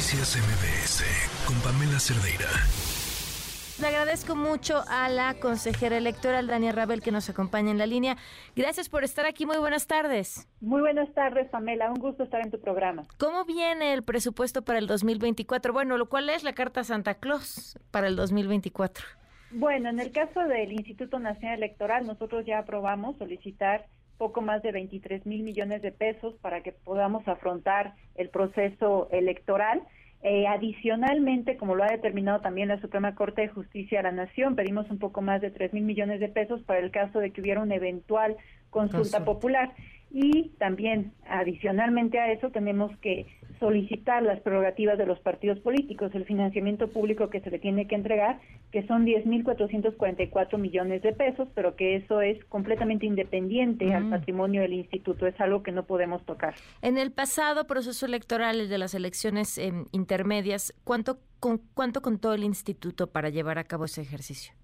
Noticias MBS con Pamela Cerdeira. Le agradezco mucho a la consejera electoral Dania Rabel que nos acompaña en la línea. Gracias por estar aquí. Muy buenas tardes. Muy buenas tardes, Pamela. Un gusto estar en tu programa. ¿Cómo viene el presupuesto para el 2024? Bueno, lo cual es la carta Santa Claus para el 2024. Bueno, en el caso del Instituto Nacional Electoral, nosotros ya aprobamos solicitar poco más de 23 mil millones de pesos para que podamos afrontar el proceso electoral. Eh, adicionalmente, como lo ha determinado también la Suprema Corte de Justicia de la Nación, pedimos un poco más de 3 mil millones de pesos para el caso de que hubiera una eventual consulta popular. Y también, adicionalmente a eso, tenemos que solicitar las prerrogativas de los partidos políticos, el financiamiento público que se le tiene que entregar, que son 10.444 millones de pesos, pero que eso es completamente independiente al patrimonio del instituto, es algo que no podemos tocar. En el pasado proceso electoral de las elecciones eh, intermedias, ¿cuánto, con, ¿cuánto contó el instituto para llevar a cabo ese ejercicio?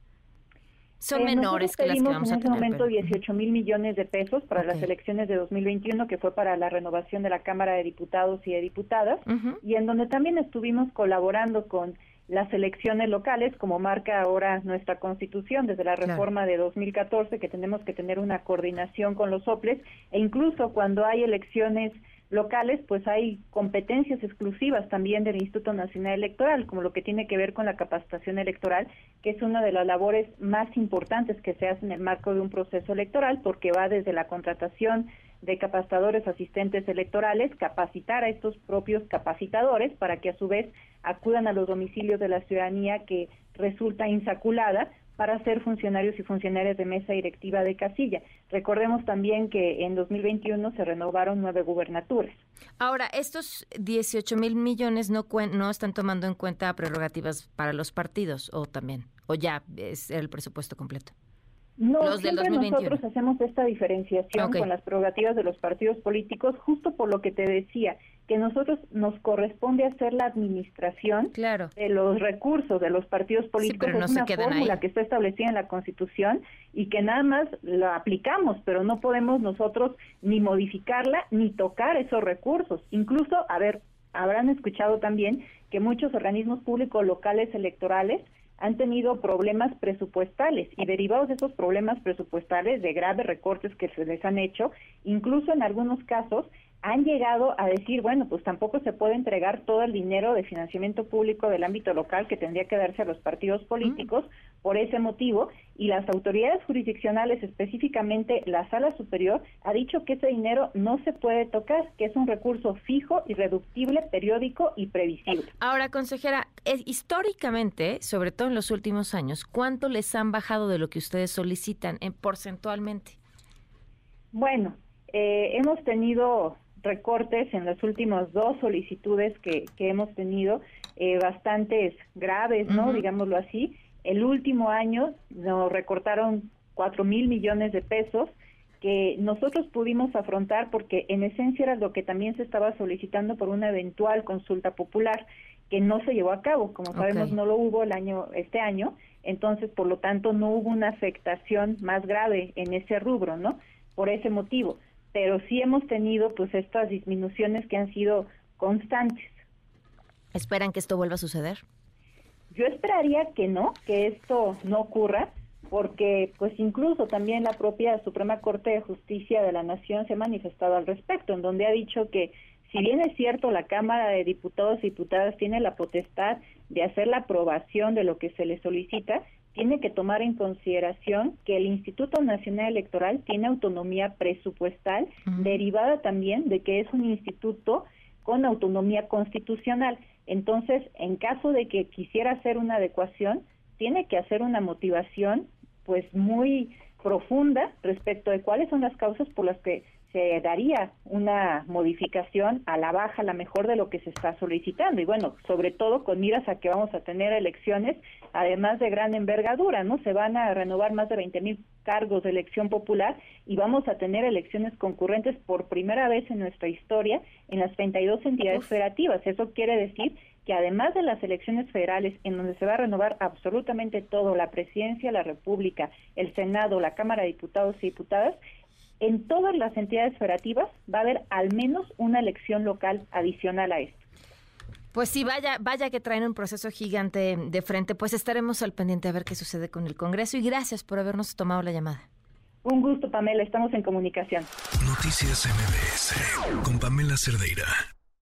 Son eh, menores que las que vamos en ese momento 18 mil millones de pesos para las elecciones de 2021, que fue para la renovación de la Cámara de Diputados y de Diputadas, y en donde también estuvimos colaborando con las elecciones locales, como marca ahora nuestra Constitución desde la reforma de 2014, que tenemos que tener una coordinación con los OPLES, e incluso cuando hay elecciones locales, pues hay competencias exclusivas también del Instituto Nacional Electoral, como lo que tiene que ver con la capacitación electoral, que es una de las labores más importantes que se hace en el marco de un proceso electoral, porque va desde la contratación de capacitadores asistentes electorales, capacitar a estos propios capacitadores para que a su vez acudan a los domicilios de la ciudadanía que resulta insaculada para ser funcionarios y funcionarias de mesa directiva de casilla. Recordemos también que en 2021 se renovaron nueve gubernaturas. Ahora, estos 18 mil millones no, no están tomando en cuenta prerrogativas para los partidos, o también, o ya es el presupuesto completo. No, siempre nosotros hacemos esta diferenciación con las prerrogativas de los partidos políticos, justo por lo que te decía, que nosotros nos corresponde hacer la administración de los recursos de los partidos políticos. es una fórmula que está establecida en la Constitución y que nada más la aplicamos, pero no podemos nosotros ni modificarla ni tocar esos recursos. Incluso, a ver, habrán escuchado también que muchos organismos públicos locales electorales han tenido problemas presupuestales y derivados de esos problemas presupuestales, de graves recortes que se les han hecho, incluso en algunos casos han llegado a decir, bueno, pues tampoco se puede entregar todo el dinero de financiamiento público del ámbito local que tendría que darse a los partidos políticos por ese motivo y las autoridades jurisdiccionales, específicamente la Sala Superior, ha dicho que ese dinero no se puede tocar, que es un recurso fijo, irreductible, periódico y previsible. Ahora, consejera, históricamente, sobre todo en los últimos años, ¿cuánto les han bajado de lo que ustedes solicitan en porcentualmente? Bueno, eh, hemos tenido recortes en las últimas dos solicitudes que, hemos tenido, eh, bastantes graves, ¿no? Digámoslo así. El último año nos recortaron cuatro mil millones de pesos que nosotros pudimos afrontar porque en esencia era lo que también se estaba solicitando por una eventual consulta popular que no se llevó a cabo, como sabemos no lo hubo el año este año, entonces por lo tanto no hubo una afectación más grave en ese rubro, ¿no? Por ese motivo pero sí hemos tenido pues estas disminuciones que han sido constantes. ¿Esperan que esto vuelva a suceder? Yo esperaría que no, que esto no ocurra, porque pues incluso también la propia Suprema Corte de Justicia de la Nación se ha manifestado al respecto, en donde ha dicho que si bien es cierto la Cámara de Diputados y Diputadas tiene la potestad de hacer la aprobación de lo que se le solicita, tiene que tomar en consideración que el Instituto Nacional Electoral tiene autonomía presupuestal derivada también de que es un instituto con autonomía constitucional. Entonces, en caso de que quisiera hacer una adecuación, tiene que hacer una motivación pues muy profunda respecto de cuáles son las causas por las que se daría una modificación a la baja, a la mejor de lo que se está solicitando. Y bueno, sobre todo con miras a que vamos a tener elecciones, además de gran envergadura, ¿no? Se van a renovar más de 20 mil cargos de elección popular y vamos a tener elecciones concurrentes por primera vez en nuestra historia en las 32 entidades federativas. Eso quiere decir que además de las elecciones federales, en donde se va a renovar absolutamente todo, la presidencia, la República, el Senado, la Cámara de Diputados y Diputadas, en todas las entidades federativas va a haber al menos una elección local adicional a esto. Pues sí, vaya, vaya que traen un proceso gigante de frente. Pues estaremos al pendiente a ver qué sucede con el Congreso y gracias por habernos tomado la llamada. Un gusto, Pamela. Estamos en comunicación. Noticias MBS con Pamela Cerdeira.